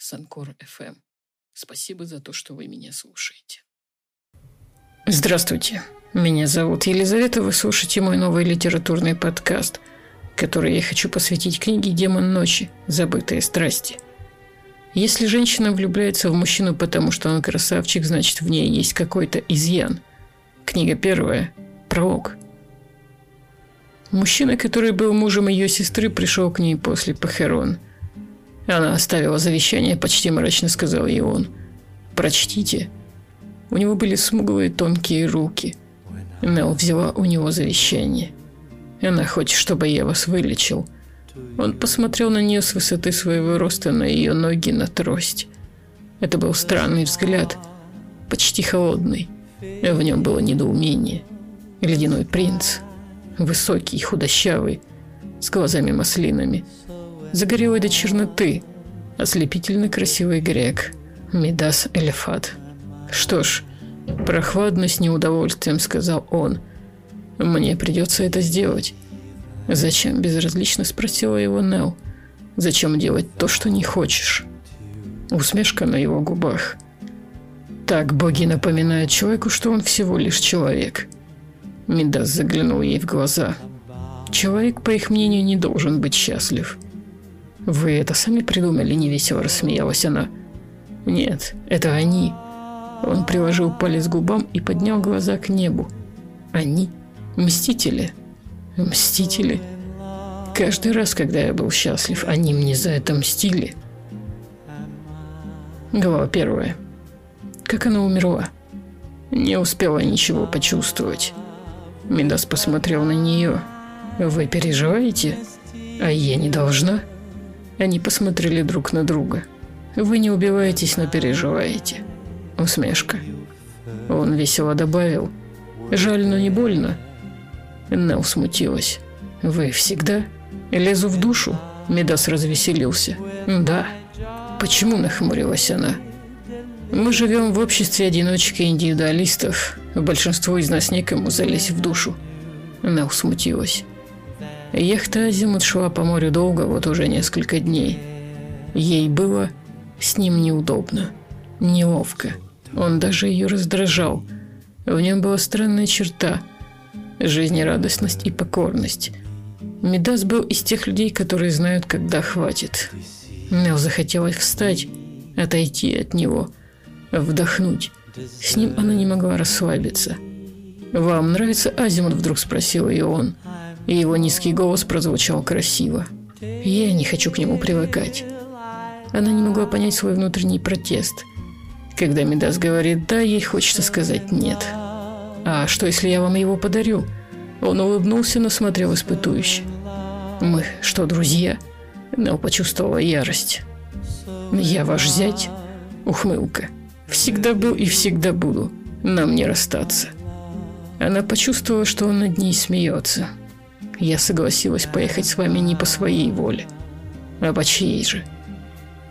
с Анкор FM. Спасибо за то, что вы меня слушаете. Здравствуйте. Меня зовут Елизавета. Вы слушаете мой новый литературный подкаст, который я хочу посвятить книге «Демон ночи. Забытые страсти». Если женщина влюбляется в мужчину, потому что он красавчик, значит, в ней есть какой-то изъян. Книга первая. Пролог. Мужчина, который был мужем ее сестры, пришел к ней после похорон – она оставила завещание, почти мрачно сказал ей он. «Прочтите». У него были смуглые тонкие руки. Мел взяла у него завещание. Она хочет, чтобы я вас вылечил. Он посмотрел на нее с высоты своего роста на ее ноги на трость. Это был странный взгляд, почти холодный. В нем было недоумение. Ледяной принц, высокий, худощавый, с глазами маслинами – загорелый до черноты, ослепительно красивый грек, Медас Элефат. Что ж, прохладно с неудовольствием сказал он. Мне придется это сделать. Зачем, безразлично спросила его Нел. Зачем делать то, что не хочешь? Усмешка на его губах. Так боги напоминают человеку, что он всего лишь человек. Медас заглянул ей в глаза. Человек, по их мнению, не должен быть счастлив – «Вы это сами придумали?» – невесело рассмеялась она. «Нет, это они». Он приложил палец к губам и поднял глаза к небу. «Они? Мстители?» «Мстители?» Каждый раз, когда я был счастлив, они мне за это мстили. Глава первая. Как она умерла? Не успела ничего почувствовать. Мидас посмотрел на нее. «Вы переживаете? А я не должна?» Они посмотрели друг на друга. «Вы не убиваетесь, но переживаете». Усмешка. Он весело добавил. «Жаль, но не больно». Нелл смутилась. «Вы всегда?» «Лезу в душу?» Медас развеселился. «Да». «Почему?» – нахмурилась она. «Мы живем в обществе одиночек и индивидуалистов. Большинство из нас некому залезть в душу». Нелл смутилась. Яхта Азимут шла по морю долго, вот уже несколько дней. Ей было с ним неудобно, неловко. Он даже ее раздражал. В нем была странная черта – жизнерадостность и покорность. Медас был из тех людей, которые знают, когда хватит. Нел захотелось встать, отойти от него, вдохнуть. С ним она не могла расслабиться. «Вам нравится Азимут?» – вдруг спросил ее он и его низкий голос прозвучал красиво. Я не хочу к нему привыкать. Она не могла понять свой внутренний протест. Когда Медас говорит «да», ей хочется сказать «нет». «А что, если я вам его подарю?» Он улыбнулся, но смотрел испытующе. «Мы что, друзья?» Нел почувствовала ярость. «Я ваш зять?» Ухмылка. «Всегда был и всегда буду. Нам не расстаться». Она почувствовала, что он над ней смеется. Я согласилась поехать с вами не по своей воле, а по чьей же.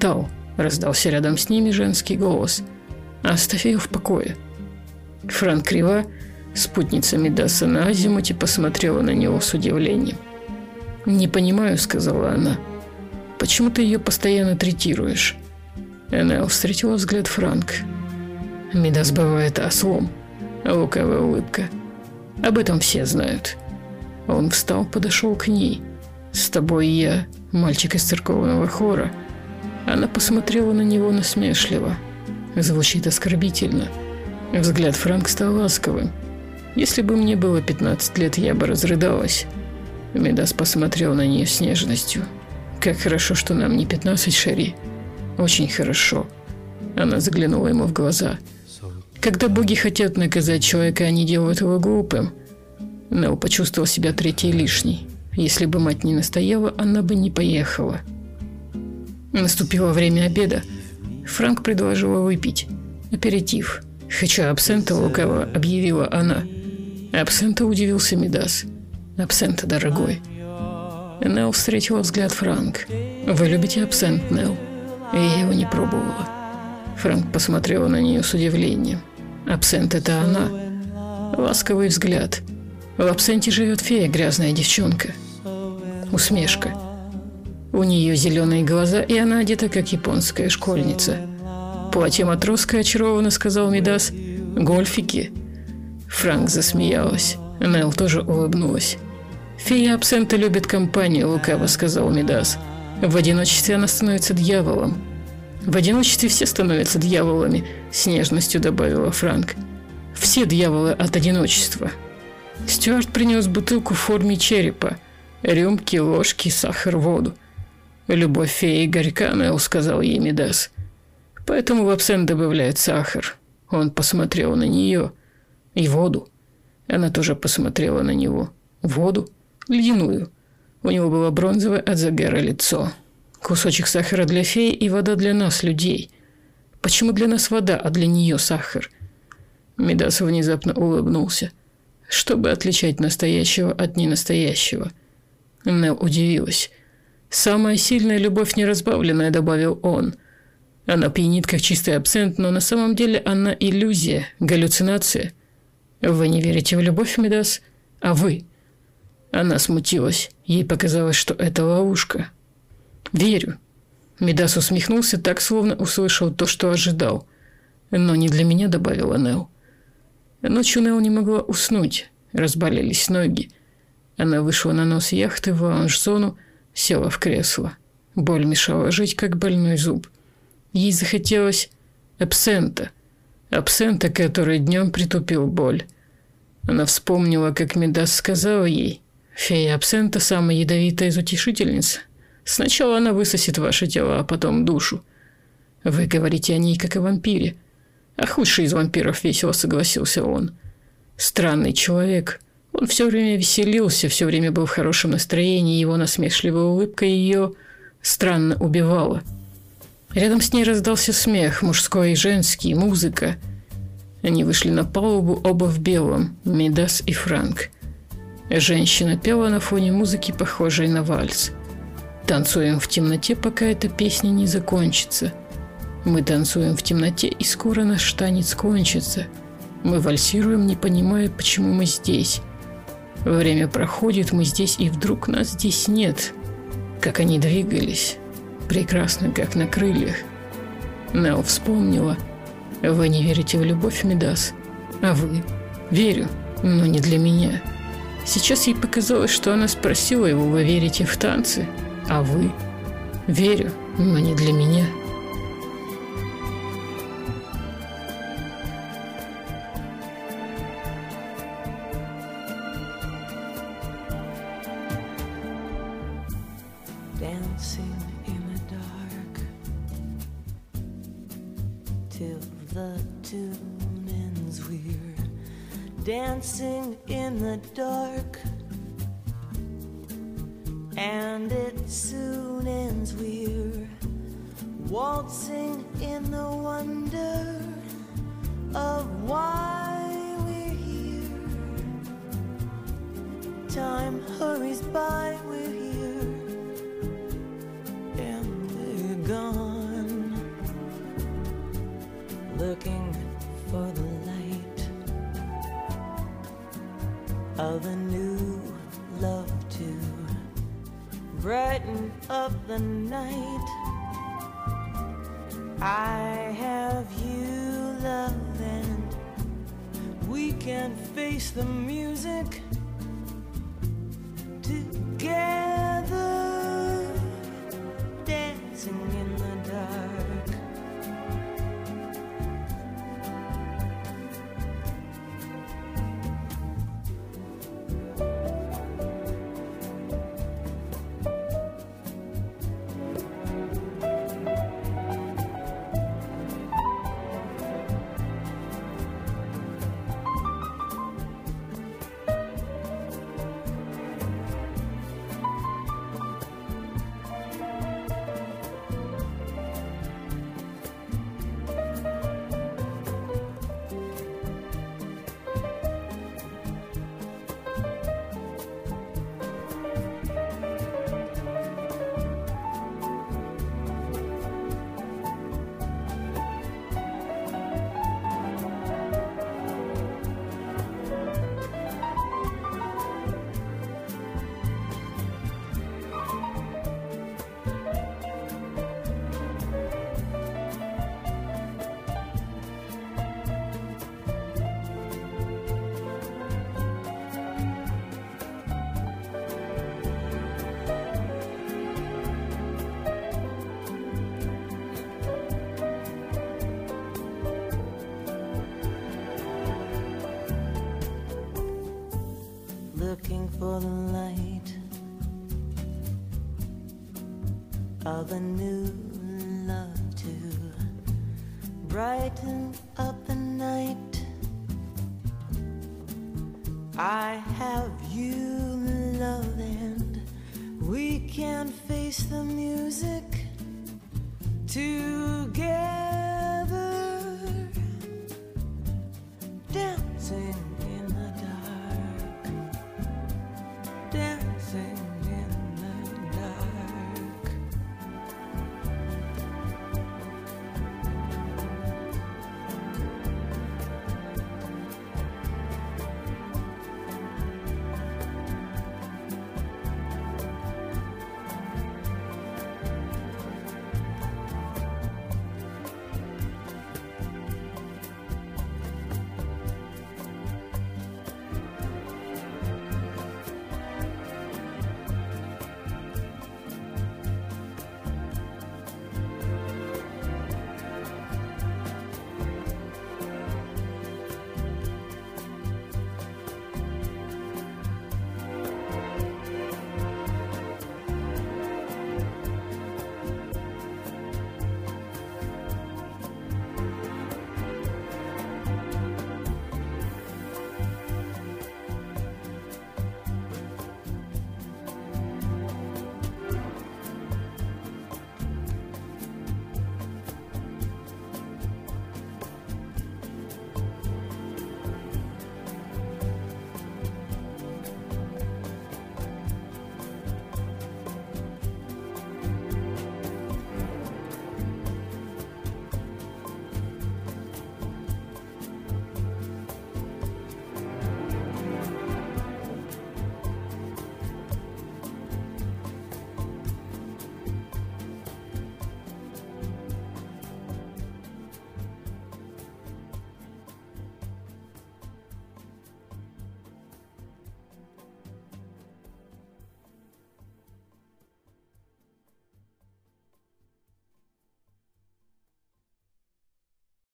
Тау, раздался рядом с ними женский голос. Оставь ее в покое. Франк Крива, спутница Медаса на азимуте, посмотрела на него с удивлением. «Не понимаю», — сказала она. «Почему ты ее постоянно третируешь?» Она встретила взгляд Франк. Медас бывает ослом. Лукавая улыбка. Об этом все знают. Он встал, подошел к ней. «С тобой я, мальчик из церковного хора». Она посмотрела на него насмешливо. Звучит оскорбительно. Взгляд Франк стал ласковым. «Если бы мне было 15 лет, я бы разрыдалась». Медас посмотрел на нее с нежностью. «Как хорошо, что нам не 15, Шари. Очень хорошо». Она заглянула ему в глаза. «Когда боги хотят наказать человека, они делают его глупым. Нел почувствовал себя третьей лишней. Если бы мать не настояла, она бы не поехала. Наступило время обеда. Франк предложила выпить. Аперитив. «Хочу абсента лукаво», — объявила она. Абсента удивился Мидас. «Абсента, дорогой». Нелл встретила взгляд Франк. «Вы любите абсент, Нелл?» Я его не пробовала. Франк посмотрела на нее с удивлением. «Абсент — это она?» Ласковый взгляд. В абсенте живет фея, грязная девчонка. Усмешка. У нее зеленые глаза, и она одета, как японская школьница. «Платье матроска очарованно», — сказал Мидас. «Гольфики». Франк засмеялась. Нелл тоже улыбнулась. «Фея абсента любит компанию», — лукаво сказал Мидас. «В одиночестве она становится дьяволом». «В одиночестве все становятся дьяволами», — с нежностью добавила Франк. «Все дьяволы от одиночества». Стюарт принес бутылку в форме черепа, рюмки, ложки, сахар, воду. «Любовь феи горька», — сказал ей Медас. «Поэтому в абсент добавляют сахар». Он посмотрел на нее. И воду. Она тоже посмотрела на него. Воду? Ледяную. У него было бронзовое от загара лицо. Кусочек сахара для феи и вода для нас, людей. Почему для нас вода, а для нее сахар? Медас внезапно улыбнулся. Чтобы отличать настоящего от ненастоящего. Нел удивилась. «Самая сильная любовь неразбавленная», — добавил он. Она пьянит, как чистый абсент, но на самом деле она иллюзия, галлюцинация. Вы не верите в любовь, Медас? А вы? Она смутилась. Ей показалось, что это ловушка. Верю. Медас усмехнулся так, словно услышал то, что ожидал. Но не для меня, добавила Нел. Ночью Нел не могла уснуть. Разболелись ноги. Она вышла на нос яхты в лаунж-зону, Села в кресло. Боль мешала жить, как больной зуб. Ей захотелось абсента. Абсента, который днем притупил боль. Она вспомнила, как Медас сказал ей, «Фея абсента – самая ядовитая из утешительниц. Сначала она высосет ваше тело, а потом душу. Вы говорите о ней, как о вампире. А худший из вампиров весело согласился он. Странный человек – он все время веселился, все время был в хорошем настроении, его насмешливая улыбка ее странно убивала. Рядом с ней раздался смех, мужской и женский, музыка. Они вышли на палубу, оба в белом, Медас и Франк. Женщина пела на фоне музыки, похожей на вальс. Танцуем в темноте, пока эта песня не закончится. Мы танцуем в темноте, и скоро наш танец кончится. Мы вальсируем, не понимая, почему мы здесь. Время проходит, мы здесь, и вдруг нас здесь нет. Как они двигались. Прекрасно, как на крыльях. Нел вспомнила. Вы не верите в любовь, Медас? А вы? Верю, но не для меня. Сейчас ей показалось, что она спросила его, вы верите в танцы? А вы? Верю, но не для меня. And it soon ends, we're waltzing in the wonder of why we're here. Time hurries by, we're here, and we're gone, looking for the of a new love to brighten up the night. I have you, love, and we can face the music together, of a new love to brighten up the night. I have you, love, and we can face the music to